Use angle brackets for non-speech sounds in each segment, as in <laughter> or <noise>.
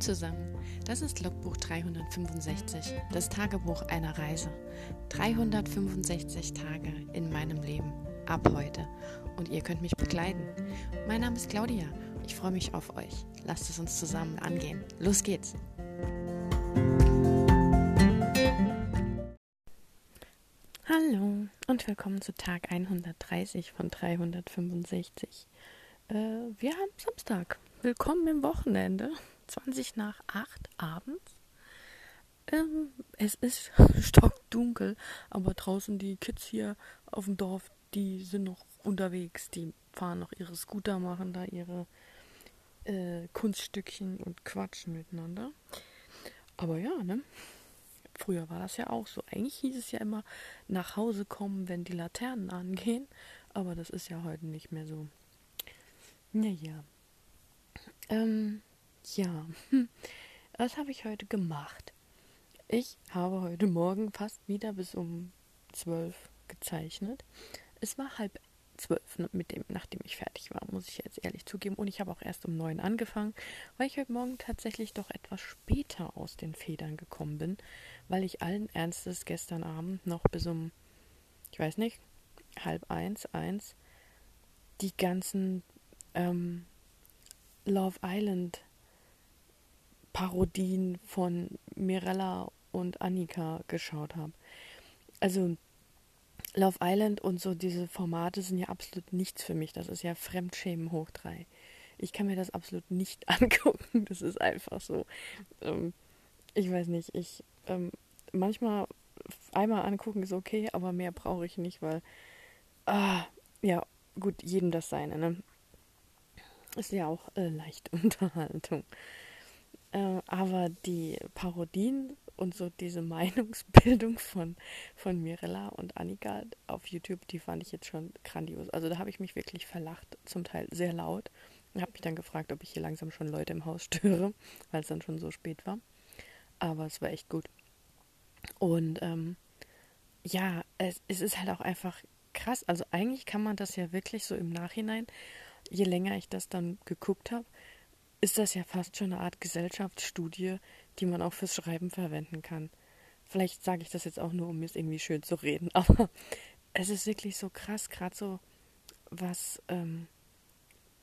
Zusammen, das ist Logbuch 365, das Tagebuch einer Reise. 365 Tage in meinem Leben, ab heute. Und ihr könnt mich begleiten. Mein Name ist Claudia, ich freue mich auf euch. Lasst es uns zusammen angehen. Los geht's! Hallo und willkommen zu Tag 130 von 365. Äh, wir haben Samstag. Willkommen im Wochenende. 20 nach 8 abends. Ähm, es ist <laughs> stockdunkel, aber draußen die Kids hier auf dem Dorf, die sind noch unterwegs. Die fahren noch ihre Scooter, machen da ihre äh, Kunststückchen und quatschen miteinander. Aber ja, ne? Früher war das ja auch so. Eigentlich hieß es ja immer nach Hause kommen, wenn die Laternen angehen. Aber das ist ja heute nicht mehr so. Naja. Ähm, ja. <laughs> Was habe ich heute gemacht? Ich habe heute Morgen fast wieder bis um zwölf gezeichnet. Es war halb zwölf, ne, mit dem, nachdem ich fertig war, muss ich jetzt ehrlich zugeben. Und ich habe auch erst um neun angefangen, weil ich heute Morgen tatsächlich doch etwas später aus den Federn gekommen bin, weil ich allen Ernstes gestern Abend noch bis um, ich weiß nicht, halb eins, eins, die ganzen ähm, Love Island Parodien von Mirella und Annika geschaut habe. Also Love Island und so diese Formate sind ja absolut nichts für mich. Das ist ja Fremdschämen hoch drei. Ich kann mir das absolut nicht <laughs> angucken. Das ist einfach so. Ähm, ich weiß nicht. Ich ähm, manchmal einmal angucken ist okay, aber mehr brauche ich nicht, weil ah, ja gut jedem das seine. Ne? Ist ja auch äh, leicht <laughs> Unterhaltung. Äh, aber die Parodien und so diese <laughs> Meinungsbildung von, von Mirella und Annika auf YouTube, die fand ich jetzt schon grandios. Also da habe ich mich wirklich verlacht, zum Teil sehr laut. Und habe mich dann gefragt, ob ich hier langsam schon Leute im Haus <laughs> störe, weil es dann schon so spät war. Aber es war echt gut. Und ähm, ja, es, es ist halt auch einfach krass. Also eigentlich kann man das ja wirklich so im Nachhinein, je länger ich das dann geguckt habe, ist das ja fast schon eine Art Gesellschaftsstudie, die man auch fürs Schreiben verwenden kann. Vielleicht sage ich das jetzt auch nur, um es irgendwie schön zu reden, <laughs> aber es ist wirklich so krass, gerade so, was, ähm,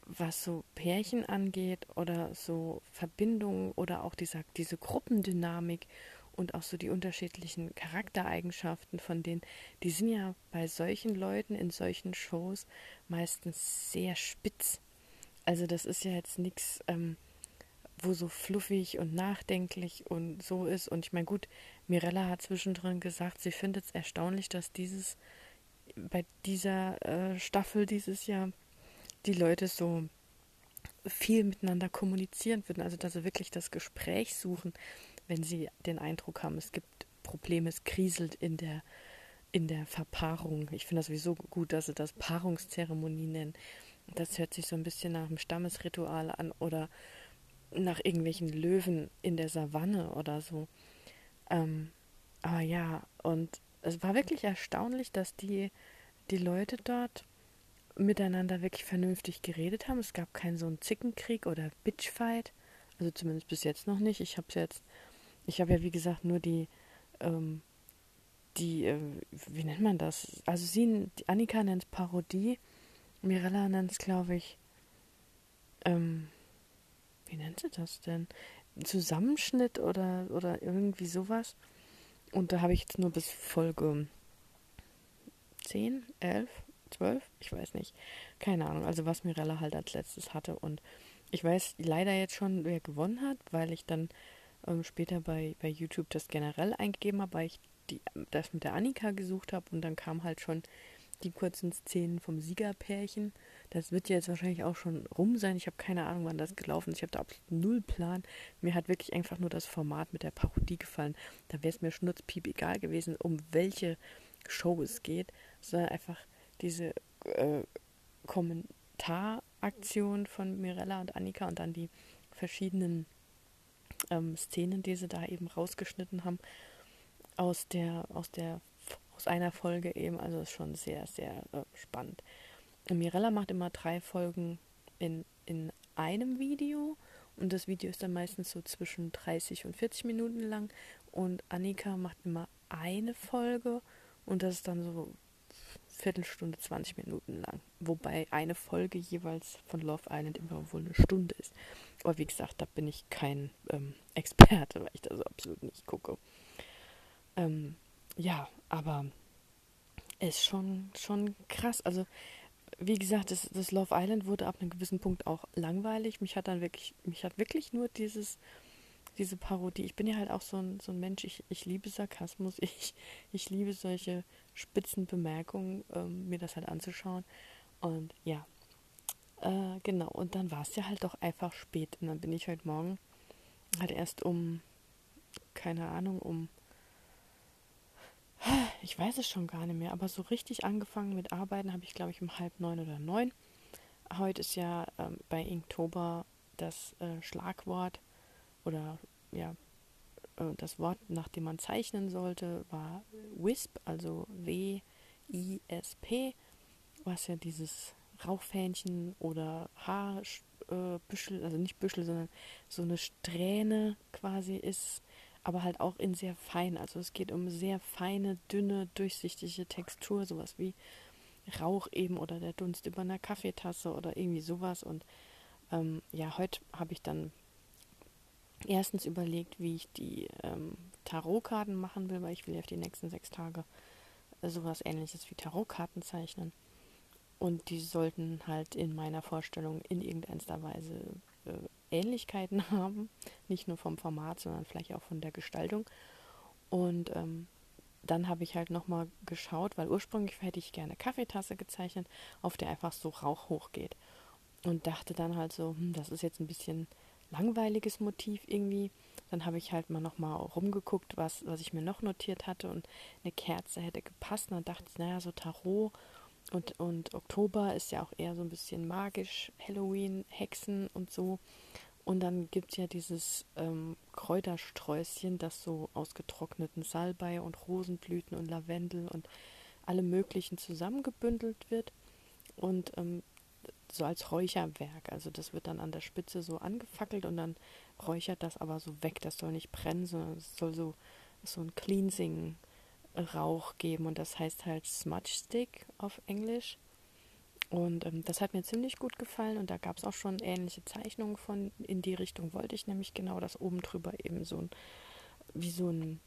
was so Pärchen angeht oder so Verbindungen oder auch dieser, diese Gruppendynamik und auch so die unterschiedlichen Charaktereigenschaften von denen, die sind ja bei solchen Leuten in solchen Shows meistens sehr spitz. Also das ist ja jetzt nichts, ähm, wo so fluffig und nachdenklich und so ist. Und ich meine, gut, Mirella hat zwischendrin gesagt, sie findet es erstaunlich, dass dieses bei dieser äh, Staffel dieses Jahr die Leute so viel miteinander kommunizieren würden, also dass sie wirklich das Gespräch suchen, wenn sie den Eindruck haben, es gibt Probleme, es kriselt in der in der Verpaarung. Ich finde das sowieso gut, dass sie das Paarungszeremonie nennen. Das hört sich so ein bisschen nach einem Stammesritual an oder nach irgendwelchen Löwen in der Savanne oder so. Ähm, aber ja, und es war wirklich erstaunlich, dass die, die Leute dort miteinander wirklich vernünftig geredet haben. Es gab keinen so einen Zickenkrieg oder Bitchfight. Also zumindest bis jetzt noch nicht. Ich habe jetzt, ich habe ja wie gesagt nur die, ähm, die, äh, wie nennt man das? Also sie, Annika nennt es Parodie Mirella nennt es, glaube ich, ähm, wie nennt sie das denn? Zusammenschnitt oder, oder irgendwie sowas. Und da habe ich jetzt nur bis Folge 10, 11, 12, ich weiß nicht. Keine Ahnung, also was Mirella halt als letztes hatte. Und ich weiß leider jetzt schon, wer gewonnen hat, weil ich dann ähm, später bei, bei YouTube das generell eingegeben habe, weil ich die, das mit der Annika gesucht habe und dann kam halt schon die kurzen Szenen vom Siegerpärchen. Das wird ja jetzt wahrscheinlich auch schon rum sein. Ich habe keine Ahnung, wann das gelaufen ist. Ich habe da absolut null Plan. Mir hat wirklich einfach nur das Format mit der Parodie gefallen. Da wäre es mir schnurzpiep egal gewesen, um welche Show es geht, sondern einfach diese äh, Kommentaraktion von Mirella und Annika und dann die verschiedenen ähm, Szenen, die sie da eben rausgeschnitten haben aus der, aus der aus einer Folge eben. Also ist schon sehr, sehr äh, spannend. Mirella macht immer drei Folgen in, in einem Video Und das Video ist dann meistens so zwischen 30 und 40 Minuten lang. Und Annika macht immer eine Folge und das ist dann so Viertelstunde, 20 Minuten lang. Wobei eine Folge jeweils von Love Island immer wohl eine Stunde ist. Aber wie gesagt, da bin ich kein ähm, Experte, weil ich da so absolut nicht gucke. Ähm, ja, aber ist schon, schon krass. Also, wie gesagt, das, das Love Island wurde ab einem gewissen Punkt auch langweilig. Mich hat dann wirklich, mich hat wirklich nur dieses diese Parodie. Ich bin ja halt auch so ein, so ein Mensch, ich, ich liebe Sarkasmus, <laughs> ich, ich liebe solche spitzen Bemerkungen, ähm, mir das halt anzuschauen. Und ja, äh, genau. Und dann war es ja halt doch einfach spät. Und dann bin ich heute Morgen halt erst um, keine Ahnung, um, ich weiß es schon gar nicht mehr, aber so richtig angefangen mit Arbeiten habe ich, glaube ich, um halb neun oder neun. Heute ist ja ähm, bei Inktober das äh, Schlagwort oder ja, äh, das Wort, nach dem man zeichnen sollte, war Wisp, also W-I-S-P, was ja dieses Rauchfähnchen oder Haarbüschel, äh, also nicht Büschel, sondern so eine Strähne quasi ist, aber halt auch in sehr fein. Also es geht um sehr feine, dünne, durchsichtige Textur, sowas wie Rauch eben oder der Dunst über einer Kaffeetasse oder irgendwie sowas. Und ähm, ja, heute habe ich dann erstens überlegt, wie ich die ähm, Tarotkarten machen will, weil ich will ja auf die nächsten sechs Tage äh, sowas ähnliches wie Tarotkarten zeichnen. Und die sollten halt in meiner Vorstellung in irgendeiner Weise äh, Ähnlichkeiten <laughs> haben. Nicht nur vom Format, sondern vielleicht auch von der Gestaltung. Und ähm, dann habe ich halt nochmal geschaut, weil ursprünglich hätte ich gerne Kaffeetasse gezeichnet, auf der einfach so Rauch hochgeht. Und dachte dann halt so, hm, das ist jetzt ein bisschen langweiliges Motiv irgendwie. Dann habe ich halt mal nochmal rumgeguckt, was, was ich mir noch notiert hatte und eine Kerze hätte gepasst. Und dann dachte ich, naja, so Tarot und, und Oktober ist ja auch eher so ein bisschen magisch, Halloween, Hexen und so. Und dann gibt es ja dieses ähm, Kräutersträußchen, das so aus getrockneten Salbei und Rosenblüten und Lavendel und alle möglichen zusammengebündelt wird. Und ähm, so als Räucherwerk. Also das wird dann an der Spitze so angefackelt und dann räuchert das aber so weg. Das soll nicht brennen, sondern es soll so, so ein Cleansing-Rauch geben und das heißt halt Smudge Stick auf Englisch. Und ähm, das hat mir ziemlich gut gefallen und da gab es auch schon ähnliche Zeichnungen von. In die Richtung wollte ich nämlich genau, dass oben drüber eben so ein, wie so ein,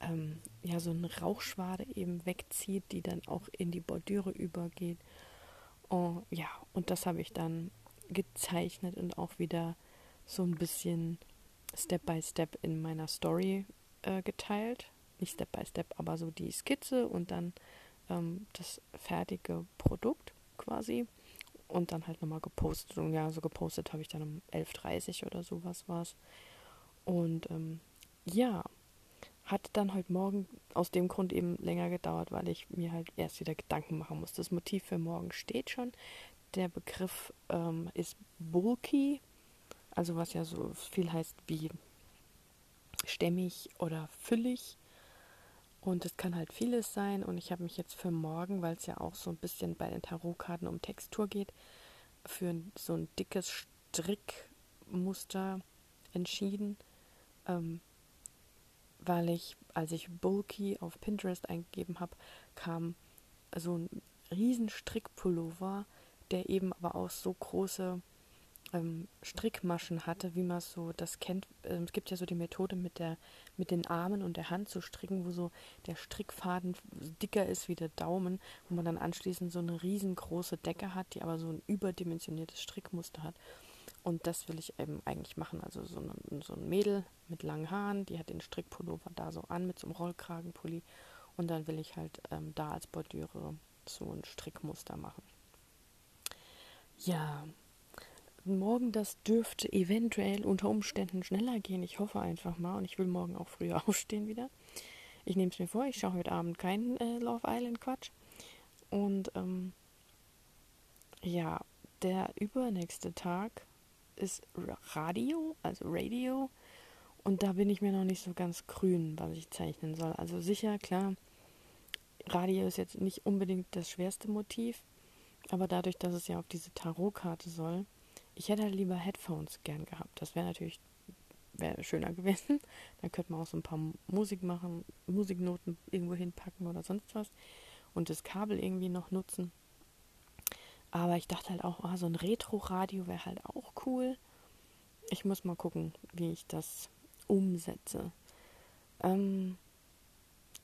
ähm, ja, so eine Rauchschwade eben wegzieht, die dann auch in die Bordüre übergeht. Oh, ja, und das habe ich dann gezeichnet und auch wieder so ein bisschen Step by Step in meiner Story äh, geteilt. Nicht Step by Step, aber so die Skizze und dann ähm, das fertige Produkt quasi. Und dann halt nochmal gepostet. Und ja, so gepostet habe ich dann um 11.30 Uhr oder sowas war es. Und ähm, ja, hat dann heute Morgen aus dem Grund eben länger gedauert, weil ich mir halt erst wieder Gedanken machen muss. Das Motiv für morgen steht schon. Der Begriff ähm, ist bulky, also was ja so viel heißt wie stämmig oder füllig. Und es kann halt vieles sein. Und ich habe mich jetzt für morgen, weil es ja auch so ein bisschen bei den Tarotkarten um Textur geht, für so ein dickes Strickmuster entschieden. Ähm, weil ich, als ich Bulky auf Pinterest eingegeben habe, kam so ein riesen Strickpullover, der eben aber auch so große ähm, Strickmaschen hatte, wie man so das kennt. Ähm, es gibt ja so die Methode mit der mit den Armen und der Hand zu stricken, wo so der Strickfaden dicker ist wie der Daumen, wo man dann anschließend so eine riesengroße Decke hat, die aber so ein überdimensioniertes Strickmuster hat. Und das will ich eben eigentlich machen. Also so ein, so ein Mädel mit langen Haaren, die hat den Strickpullover da so an mit so einem Rollkragenpulli. Und dann will ich halt ähm, da als Bordüre so ein Strickmuster machen. Ja, morgen das dürfte eventuell unter Umständen schneller gehen. Ich hoffe einfach mal. Und ich will morgen auch früher <laughs> aufstehen wieder. Ich nehme es mir vor, ich schaue heute Abend keinen äh, Love Island Quatsch. Und ähm, ja, der übernächste Tag ist Radio, also Radio. Und da bin ich mir noch nicht so ganz grün, was ich zeichnen soll. Also sicher, klar, Radio ist jetzt nicht unbedingt das schwerste Motiv, aber dadurch, dass es ja auf diese Tarotkarte soll, ich hätte halt lieber Headphones gern gehabt. Das wäre natürlich wäre schöner <laughs> gewesen. Dann könnte man auch so ein paar Musik machen, Musiknoten irgendwo hinpacken oder sonst was und das Kabel irgendwie noch nutzen. Aber ich dachte halt auch, oh, so ein Retro-Radio wäre halt auch cool. Ich muss mal gucken, wie ich das umsetze. Ähm,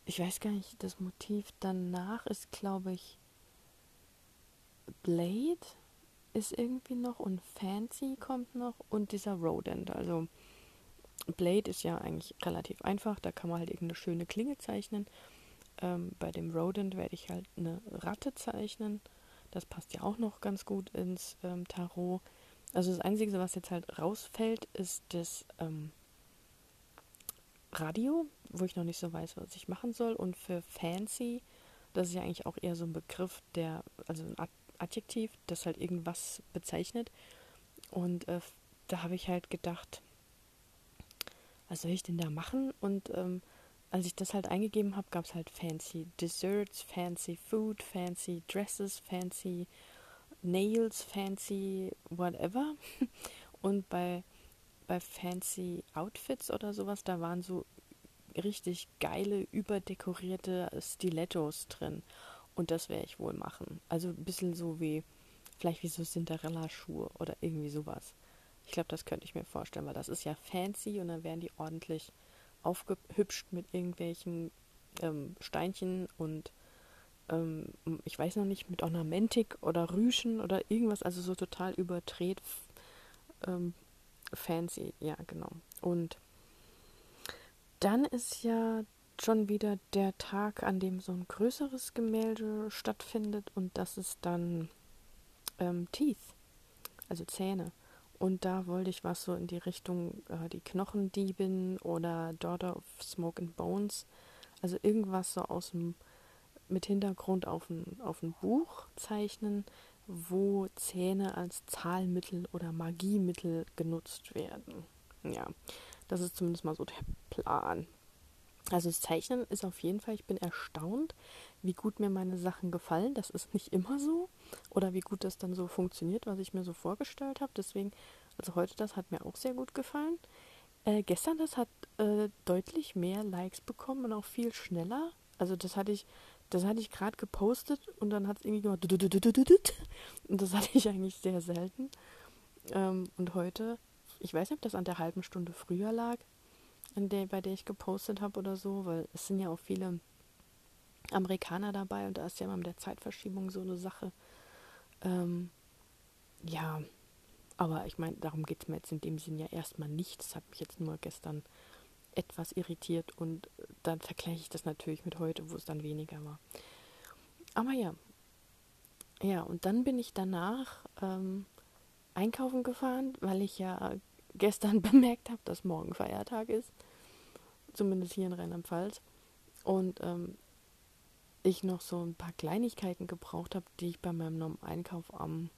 ich weiß gar nicht, das Motiv danach ist, glaube ich, Blade ist irgendwie noch und Fancy kommt noch und dieser Rodent. Also Blade ist ja eigentlich relativ einfach, da kann man halt irgendeine schöne Klinge zeichnen. Ähm, bei dem Rodent werde ich halt eine Ratte zeichnen. Das passt ja auch noch ganz gut ins ähm, Tarot. Also das Einzige, was jetzt halt rausfällt, ist das ähm, Radio, wo ich noch nicht so weiß, was ich machen soll. Und für Fancy, das ist ja eigentlich auch eher so ein Begriff, der, also ein Adjektiv, das halt irgendwas bezeichnet. Und äh, da habe ich halt gedacht, was soll ich denn da machen? Und ähm, als ich das halt eingegeben habe, gab es halt fancy Desserts, fancy Food, fancy Dresses, fancy Nails, fancy whatever. <laughs> Und bei, bei fancy Outfits oder sowas, da waren so richtig geile, überdekorierte Stilettos drin. Und das werde ich wohl machen. Also ein bisschen so wie, vielleicht wie so Cinderella-Schuhe oder irgendwie sowas. Ich glaube, das könnte ich mir vorstellen, weil das ist ja fancy und dann werden die ordentlich aufgehübscht mit irgendwelchen ähm, Steinchen und ähm, ich weiß noch nicht, mit Ornamentik oder Rüschen oder irgendwas, also so total überdreht ähm, fancy, ja genau. Und dann ist ja schon wieder der Tag, an dem so ein größeres Gemälde stattfindet und das ist dann ähm, Teeth, also Zähne. Und da wollte ich was so in die Richtung äh, die Knochendiebin oder Daughter of Smoke and Bones. Also irgendwas so aus dem mit Hintergrund auf ein, auf ein Buch zeichnen, wo Zähne als Zahlmittel oder Magiemittel genutzt werden. Ja, das ist zumindest mal so der Plan. Also das Zeichnen ist auf jeden Fall, ich bin erstaunt, wie gut mir meine Sachen gefallen. Das ist nicht immer so. Oder wie gut das dann so funktioniert, was ich mir so vorgestellt habe. Deswegen, also heute das hat mir auch sehr gut gefallen. Äh, gestern das hat äh, deutlich mehr Likes bekommen und auch viel schneller. Also das hatte ich, das hatte ich gerade gepostet und dann hat es irgendwie gemacht. Und das hatte ich eigentlich sehr selten. Ähm, und heute, ich weiß nicht, ob das an der halben Stunde früher lag, der, bei der ich gepostet habe oder so, weil es sind ja auch viele Amerikaner dabei und da ist ja immer mit der Zeitverschiebung so eine Sache. Ähm, ja, aber ich meine, darum geht es mir jetzt in dem Sinn ja erstmal nicht. Das hat mich jetzt nur gestern etwas irritiert und dann vergleiche ich das natürlich mit heute, wo es dann weniger war. Aber ja, ja, und dann bin ich danach ähm, einkaufen gefahren, weil ich ja gestern <laughs> bemerkt habe, dass morgen Feiertag ist. Zumindest hier in Rheinland-Pfalz. Und ähm, ich noch so ein paar Kleinigkeiten gebraucht habe, die ich bei meinem Einkauf am,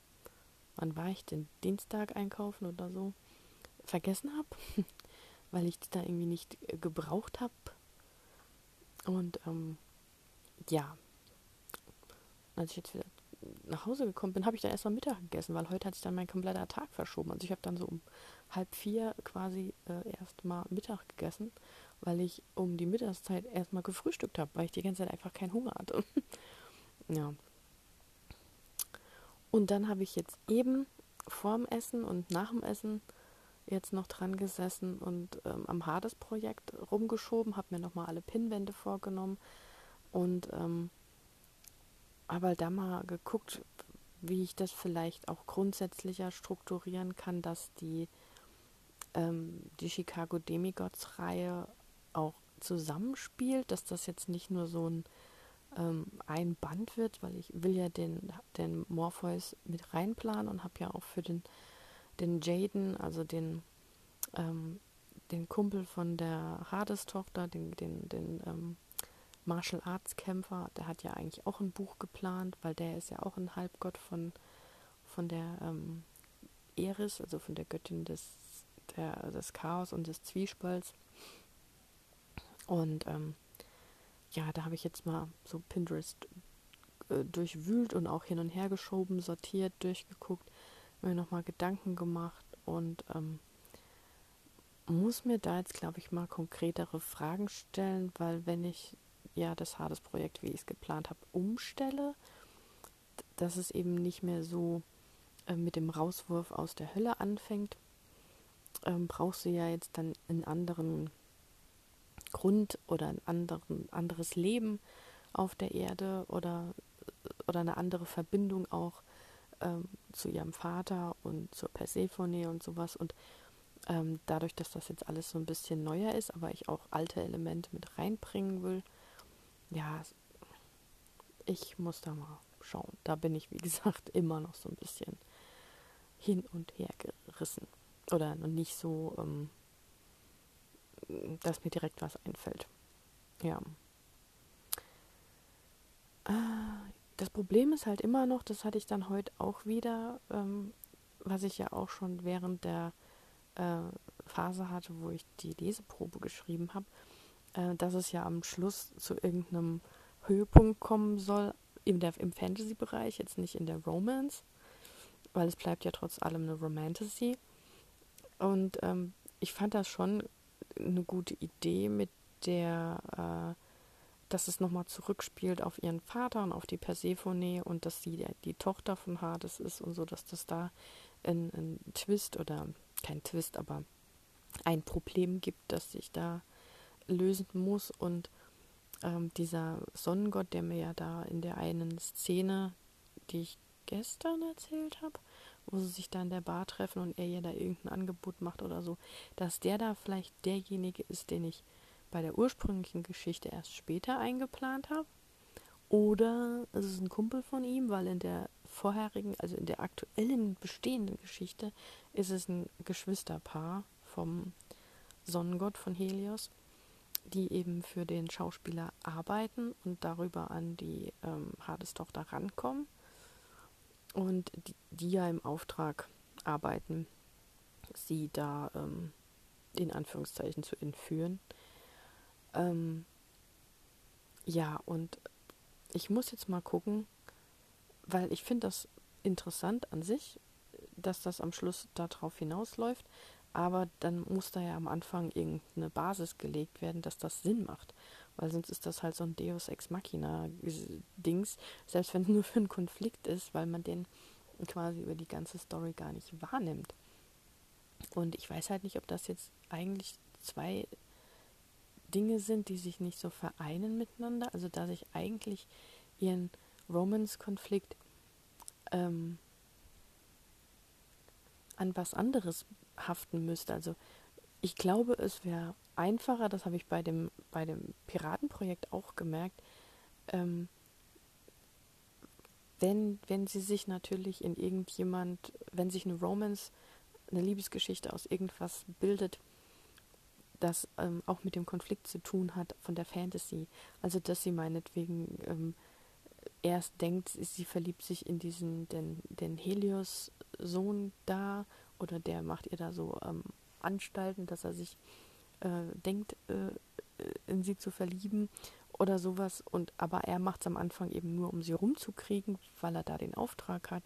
wann war ich denn, Dienstag einkaufen oder so, vergessen habe, <laughs> weil ich die da irgendwie nicht äh, gebraucht habe. Und ähm, ja, als ich jetzt wieder nach Hause gekommen bin, habe ich dann erstmal Mittag gegessen, weil heute hat sich dann mein kompletter Tag verschoben. Also ich habe dann so um halb vier quasi äh, erstmal Mittag gegessen weil ich um die Mittagszeit erstmal gefrühstückt habe, weil ich die ganze Zeit einfach keinen Hunger hatte. <laughs> ja. Und dann habe ich jetzt eben vorm Essen und nach dem Essen jetzt noch dran gesessen und ähm, am Hades-Projekt rumgeschoben, habe mir nochmal alle Pinnwände vorgenommen und ähm, habe halt da mal geguckt, wie ich das vielleicht auch grundsätzlicher strukturieren kann, dass die, ähm, die Chicago Demigods-Reihe auch zusammenspielt, dass das jetzt nicht nur so ein, ähm, ein Band wird, weil ich will ja den, den Morpheus mit reinplanen und habe ja auch für den, den Jaden, also den, ähm, den Kumpel von der Hades-Tochter, den, den, den ähm, Martial Arts Kämpfer, der hat ja eigentlich auch ein Buch geplant, weil der ist ja auch ein Halbgott von, von der ähm, Eris, also von der Göttin des, der, des Chaos und des Zwiespalts. Und ähm, ja, da habe ich jetzt mal so Pinterest äh, durchwühlt und auch hin und her geschoben, sortiert, durchgeguckt, mir nochmal Gedanken gemacht und ähm, muss mir da jetzt, glaube ich, mal konkretere Fragen stellen, weil wenn ich ja das Hades-Projekt, wie ich es geplant habe, umstelle, dass es eben nicht mehr so äh, mit dem Rauswurf aus der Hölle anfängt, ähm, brauchst du ja jetzt dann einen anderen Grund oder ein anderen, anderes Leben auf der Erde oder, oder eine andere Verbindung auch ähm, zu ihrem Vater und zur Persephone und sowas. Und ähm, dadurch, dass das jetzt alles so ein bisschen neuer ist, aber ich auch alte Elemente mit reinbringen will, ja, ich muss da mal schauen. Da bin ich, wie <laughs> gesagt, immer noch so ein bisschen hin und her gerissen. Oder nicht so, ähm, dass mir direkt was einfällt. Ja. Äh, das Problem ist halt immer noch, das hatte ich dann heute auch wieder, ähm, was ich ja auch schon während der äh, Phase hatte, wo ich die Leseprobe geschrieben habe, äh, dass es ja am Schluss zu irgendeinem Höhepunkt kommen soll in der, im Fantasy-Bereich, jetzt nicht in der Romance, weil es bleibt ja trotz allem eine Romantasy. Und ähm, ich fand das schon eine gute Idee mit der, äh, dass es nochmal zurückspielt auf ihren Vater und auf die Persephone und dass sie die Tochter von Hades ist und so, dass das da ein, ein Twist oder kein Twist, aber ein Problem gibt, das sich da lösen muss. Und ähm, dieser Sonnengott, der mir ja da in der einen Szene, die ich gestern erzählt habe, wo sie sich da in der Bar treffen und er ihr da irgendein Angebot macht oder so, dass der da vielleicht derjenige ist, den ich bei der ursprünglichen Geschichte erst später eingeplant habe. Oder es ist ein Kumpel von ihm, weil in der vorherigen, also in der aktuellen bestehenden Geschichte ist es ein Geschwisterpaar vom Sonnengott von Helios, die eben für den Schauspieler arbeiten und darüber an die ähm, Hades-Tochter rankommen und die, die, ja im Auftrag arbeiten, sie da ähm, in Anführungszeichen zu entführen. Ähm, ja, und ich muss jetzt mal gucken, weil ich finde das interessant an sich, dass das am Schluss darauf hinausläuft, aber dann muss da ja am Anfang irgendeine Basis gelegt werden, dass das Sinn macht. Weil sonst ist das halt so ein Deus Ex Machina-Dings, selbst wenn es <laughs> nur für einen Konflikt ist, weil man den quasi über die ganze Story gar nicht wahrnimmt. Und ich weiß halt nicht, ob das jetzt eigentlich zwei Dinge sind, die sich nicht so vereinen miteinander. Also dass ich eigentlich ihren Romance-Konflikt ähm, an was anderes haften müsste. Also ich glaube, es wäre einfacher, das habe ich bei dem, bei dem Piratenprojekt auch gemerkt, ähm, wenn, wenn sie sich natürlich in irgendjemand, wenn sich eine Romance, eine Liebesgeschichte aus irgendwas bildet, das ähm, auch mit dem Konflikt zu tun hat von der Fantasy. Also dass sie meinetwegen ähm, erst denkt, sie verliebt sich in diesen, den, den Helios-Sohn da oder der macht ihr da so ähm, Anstalten, dass er sich äh, denkt, äh, in sie zu verlieben oder sowas. Und aber er macht es am Anfang eben nur, um sie rumzukriegen, weil er da den Auftrag hat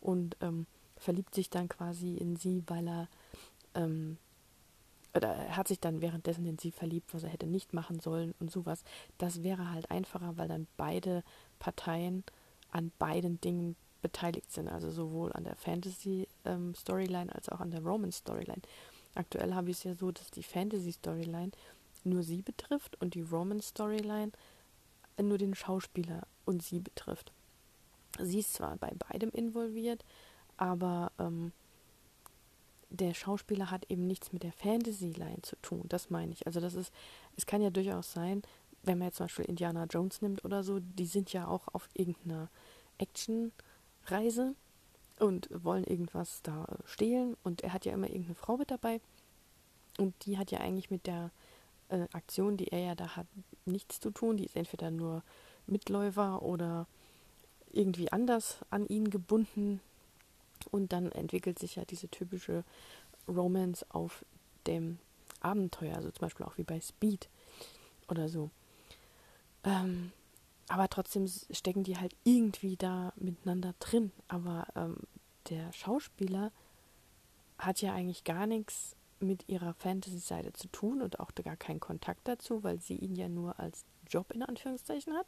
und ähm, verliebt sich dann quasi in sie, weil er ähm, oder er hat sich dann währenddessen in sie verliebt, was er hätte nicht machen sollen und sowas. Das wäre halt einfacher, weil dann beide Parteien an beiden Dingen beteiligt sind, also sowohl an der Fantasy-Storyline ähm, als auch an der Roman-Storyline. Aktuell habe ich es ja so, dass die Fantasy-Storyline nur sie betrifft und die Roman-Storyline nur den Schauspieler und sie betrifft. Sie ist zwar bei beidem involviert, aber ähm, der Schauspieler hat eben nichts mit der Fantasy-Line zu tun. Das meine ich. Also das ist, es kann ja durchaus sein, wenn man jetzt zum Beispiel Indiana Jones nimmt oder so, die sind ja auch auf irgendeiner Action-Reise und wollen irgendwas da stehlen und er hat ja immer irgendeine Frau mit dabei und die hat ja eigentlich mit der äh, Aktion, die er ja da hat, nichts zu tun. Die ist entweder nur Mitläufer oder irgendwie anders an ihn gebunden und dann entwickelt sich ja diese typische Romance auf dem Abenteuer, also zum Beispiel auch wie bei Speed oder so. Ähm, aber trotzdem stecken die halt irgendwie da miteinander drin. Aber ähm, der Schauspieler hat ja eigentlich gar nichts mit ihrer Fantasy-Seite zu tun und auch gar keinen Kontakt dazu, weil sie ihn ja nur als Job in Anführungszeichen hat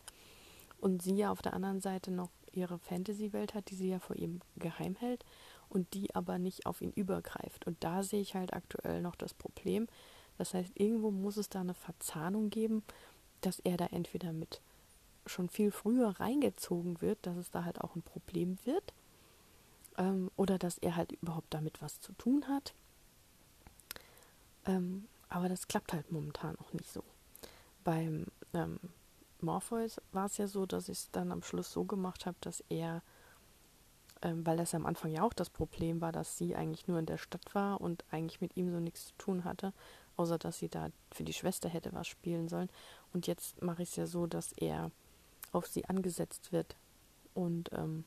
und sie ja auf der anderen Seite noch ihre Fantasy-Welt hat, die sie ja vor ihm geheim hält und die aber nicht auf ihn übergreift. Und da sehe ich halt aktuell noch das Problem. Das heißt, irgendwo muss es da eine Verzahnung geben, dass er da entweder mit schon viel früher reingezogen wird, dass es da halt auch ein Problem wird, ähm, oder dass er halt überhaupt damit was zu tun hat. Ähm, aber das klappt halt momentan auch nicht so. Beim ähm, Morpheus war es ja so, dass ich es dann am Schluss so gemacht habe, dass er, ähm, weil das am Anfang ja auch das Problem war, dass sie eigentlich nur in der Stadt war und eigentlich mit ihm so nichts zu tun hatte, außer dass sie da für die Schwester hätte was spielen sollen. Und jetzt mache ich es ja so, dass er auf sie angesetzt wird und ähm,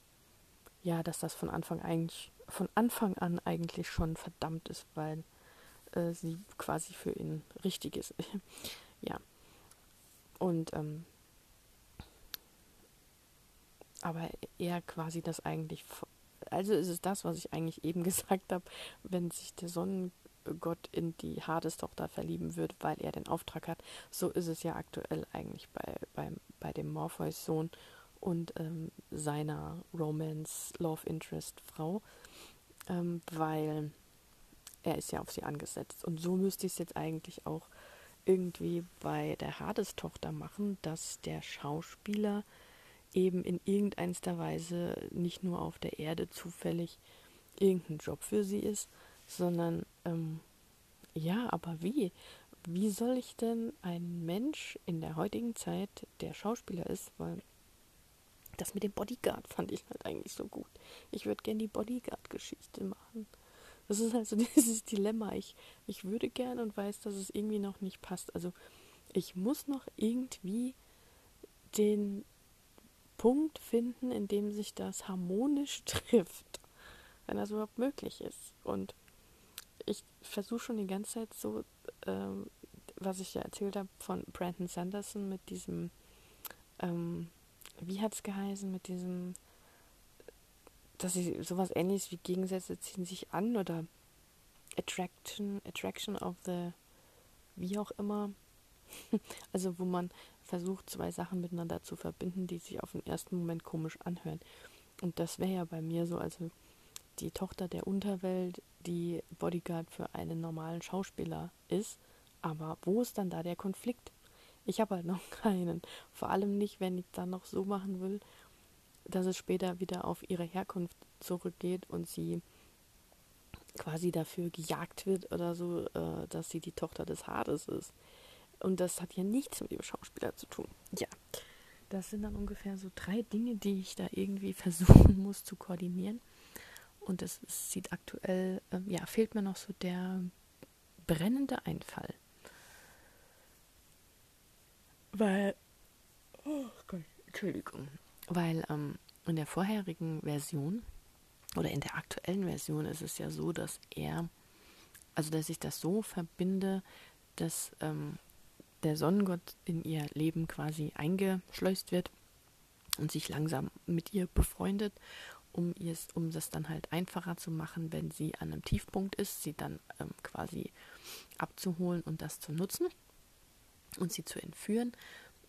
ja, dass das von Anfang eigentlich von Anfang an eigentlich schon verdammt ist, weil äh, sie quasi für ihn richtig ist. <laughs> ja. Und ähm, aber er quasi das eigentlich also ist es das, was ich eigentlich eben <laughs> gesagt habe, wenn sich der Sonnengott in die Hades-Tochter verlieben wird, weil er den Auftrag hat. So ist es ja aktuell eigentlich bei, bei, bei dem Morpheus-Sohn und ähm, seiner Romance-Love-Interest-Frau, ähm, weil er ist ja auf sie angesetzt. Und so müsste ich es jetzt eigentlich auch irgendwie bei der Hades-Tochter machen, dass der Schauspieler eben in irgendeiner Weise nicht nur auf der Erde zufällig irgendein Job für sie ist, sondern ähm, ja, aber wie? Wie soll ich denn ein Mensch in der heutigen Zeit, der Schauspieler ist, weil das mit dem Bodyguard fand ich halt eigentlich so gut. Ich würde gerne die Bodyguard-Geschichte machen. Das ist halt so <laughs> dieses Dilemma. Ich, ich würde gern und weiß, dass es irgendwie noch nicht passt. Also ich muss noch irgendwie den Punkt finden, in dem sich das harmonisch <laughs> trifft. Wenn das überhaupt möglich ist. Und versuche schon die ganze Zeit so, ähm, was ich ja erzählt habe von Brandon Sanderson mit diesem, ähm, wie hat es geheißen, mit diesem dass sie sowas ähnliches wie Gegensätze ziehen sich an oder Attraction, Attraction of the wie auch immer. <laughs> also wo man versucht, zwei Sachen miteinander zu verbinden, die sich auf den ersten Moment komisch anhören. Und das wäre ja bei mir so, also die Tochter der Unterwelt, die Bodyguard für einen normalen Schauspieler ist. Aber wo ist dann da der Konflikt? Ich habe halt <laughs> noch keinen. Vor allem nicht, wenn ich dann noch so machen will, dass es später wieder auf ihre Herkunft zurückgeht und sie quasi dafür gejagt wird oder so, äh, dass sie die Tochter des Hades ist. Und das hat ja nichts mit dem Schauspieler zu tun. Ja, das sind dann ungefähr so drei Dinge, die ich da irgendwie <laughs> versuchen muss zu koordinieren. Und es sieht aktuell, äh, ja, fehlt mir noch so der brennende Einfall. Weil, oh Gott, Entschuldigung, weil ähm, in der vorherigen Version oder in der aktuellen Version ist es ja so, dass er, also dass ich das so verbinde, dass ähm, der Sonnengott in ihr Leben quasi eingeschleust wird und sich langsam mit ihr befreundet, um ihr um das dann halt einfacher zu machen, wenn sie an einem Tiefpunkt ist, sie dann ähm, quasi abzuholen und das zu nutzen und sie zu entführen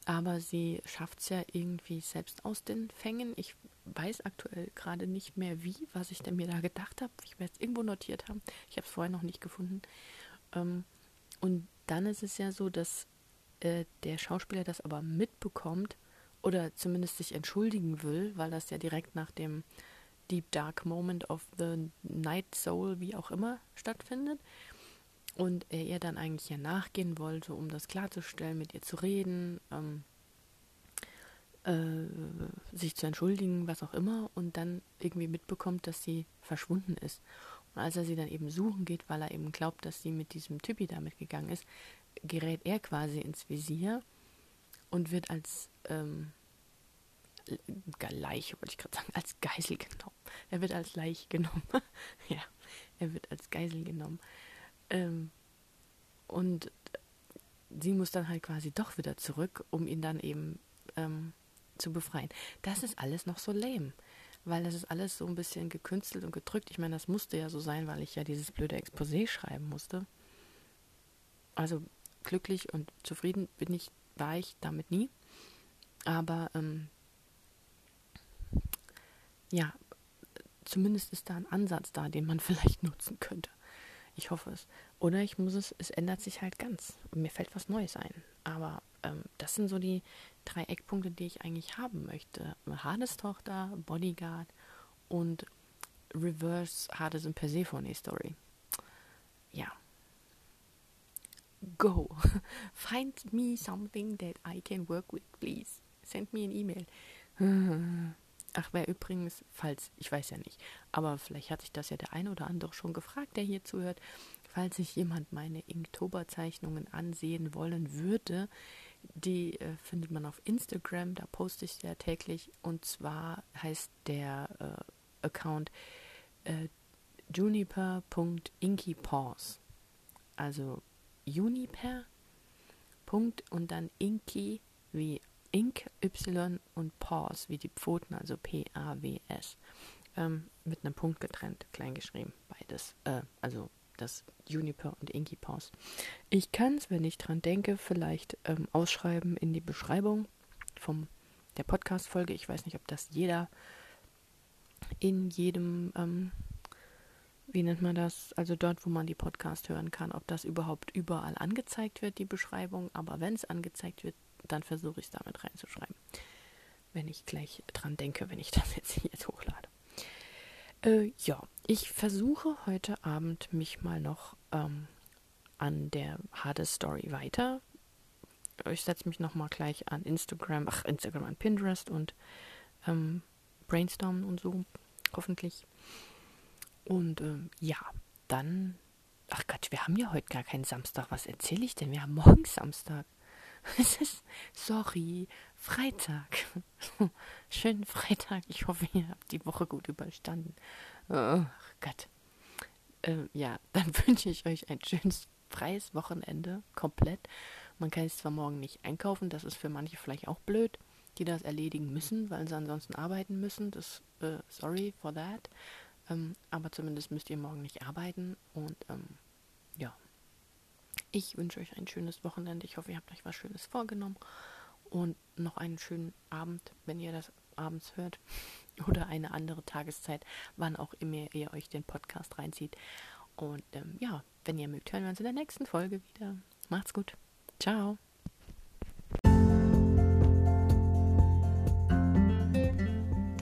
aber sie schafft es ja irgendwie selbst aus den Fängen. Ich weiß aktuell gerade nicht mehr wie, was ich denn mir da gedacht habe. Ich werde es irgendwo notiert haben. Ich habe es vorher noch nicht gefunden. Ähm, und dann ist es ja so, dass äh, der Schauspieler das aber mitbekommt oder zumindest sich entschuldigen will, weil das ja direkt nach dem Deep Dark Moment of the Night Soul, wie auch immer, stattfindet und er ihr dann eigentlich ja nachgehen wollte, um das klarzustellen, mit ihr zu reden, ähm, äh, sich zu entschuldigen, was auch immer, und dann irgendwie mitbekommt, dass sie verschwunden ist. Und als er sie dann eben suchen geht, weil er eben glaubt, dass sie mit diesem Typi da mitgegangen ist, gerät er quasi ins Visier und wird als ähm, Leiche, wollte ich gerade sagen, als Geisel genommen. Er wird als Leiche genommen. <laughs> ja, er wird als Geisel genommen. Ähm, und sie muss dann halt quasi doch wieder zurück, um ihn dann eben ähm, zu befreien. Das ist alles noch so lame. weil das ist alles so ein bisschen gekünstelt und gedrückt. Ich meine, das musste ja so sein, weil ich ja dieses blöde Exposé schreiben musste. Also glücklich und zufrieden bin ich, war ich damit nie. Aber ähm, ja, zumindest ist da ein Ansatz da, den man <laughs> vielleicht nutzen könnte. Ich hoffe es. Oder ich muss es, es ändert sich halt ganz. Mir fällt was Neues ein. Aber ähm, das sind so die drei Eckpunkte, die ich eigentlich haben möchte. Hades Tochter, Bodyguard und Reverse Hades und Persephone Story. Ja. Go. <laughs> Find me something that I can work with, please. Send me an email. <laughs> Ach, wer übrigens, falls, ich weiß ja nicht, aber vielleicht hat sich das ja der eine oder andere schon gefragt, der hier zuhört, falls sich jemand meine Inktober-Zeichnungen ansehen wollen würde, die äh, findet man auf Instagram, da poste ich ja täglich und zwar heißt der äh, Account äh, juniper.inkypaws. Also Juniper. Punkt und dann Inky wie Ink, Y und Paws wie die Pfoten, also P-A-W-S. Ähm, mit einem Punkt getrennt, klein geschrieben, beides. Äh, also das Juniper und Inky Paws. Ich kann es, wenn ich dran denke, vielleicht ähm, ausschreiben in die Beschreibung vom der Podcast-Folge. Ich weiß nicht, ob das jeder in jedem, ähm, wie nennt man das, also dort, wo man die Podcast hören kann, ob das überhaupt überall angezeigt wird, die Beschreibung. Aber wenn es angezeigt wird, dann versuche ich es damit reinzuschreiben. Wenn ich gleich dran denke, wenn ich <laughs> das jetzt hier hochlade. Äh, ja, ich versuche heute Abend mich mal noch ähm, an der Hades Story weiter. Ich setze mich noch mal gleich an Instagram, ach Instagram, an Pinterest und ähm, brainstormen und so, hoffentlich. Und ähm, ja, dann, ach Gott, wir haben ja heute gar keinen Samstag. Was erzähle ich denn? Wir haben morgen Samstag. <laughs> Es ist, sorry, Freitag. <laughs> Schönen Freitag. Ich hoffe, ihr habt die Woche gut überstanden. Oh Gott. Ähm, ja, <laughs> dann wünsche ich euch ein schönes freies Wochenende. Komplett. Man kann es zwar morgen nicht einkaufen, das ist für manche vielleicht auch blöd, die das erledigen müssen, weil sie ansonsten arbeiten müssen. Das, äh, sorry for that. Ähm, aber zumindest müsst ihr morgen nicht arbeiten und ähm, ja, ich wünsche euch ein schönes Wochenende. Ich hoffe, ihr habt euch was Schönes vorgenommen. Und noch einen schönen Abend, wenn ihr das abends hört. <laughs> Oder eine andere Tageszeit, wann auch immer ihr euch den Podcast reinzieht. Und ähm, ja, wenn ihr mögt, hören wir uns in der nächsten Folge wieder. Macht's gut. Ciao.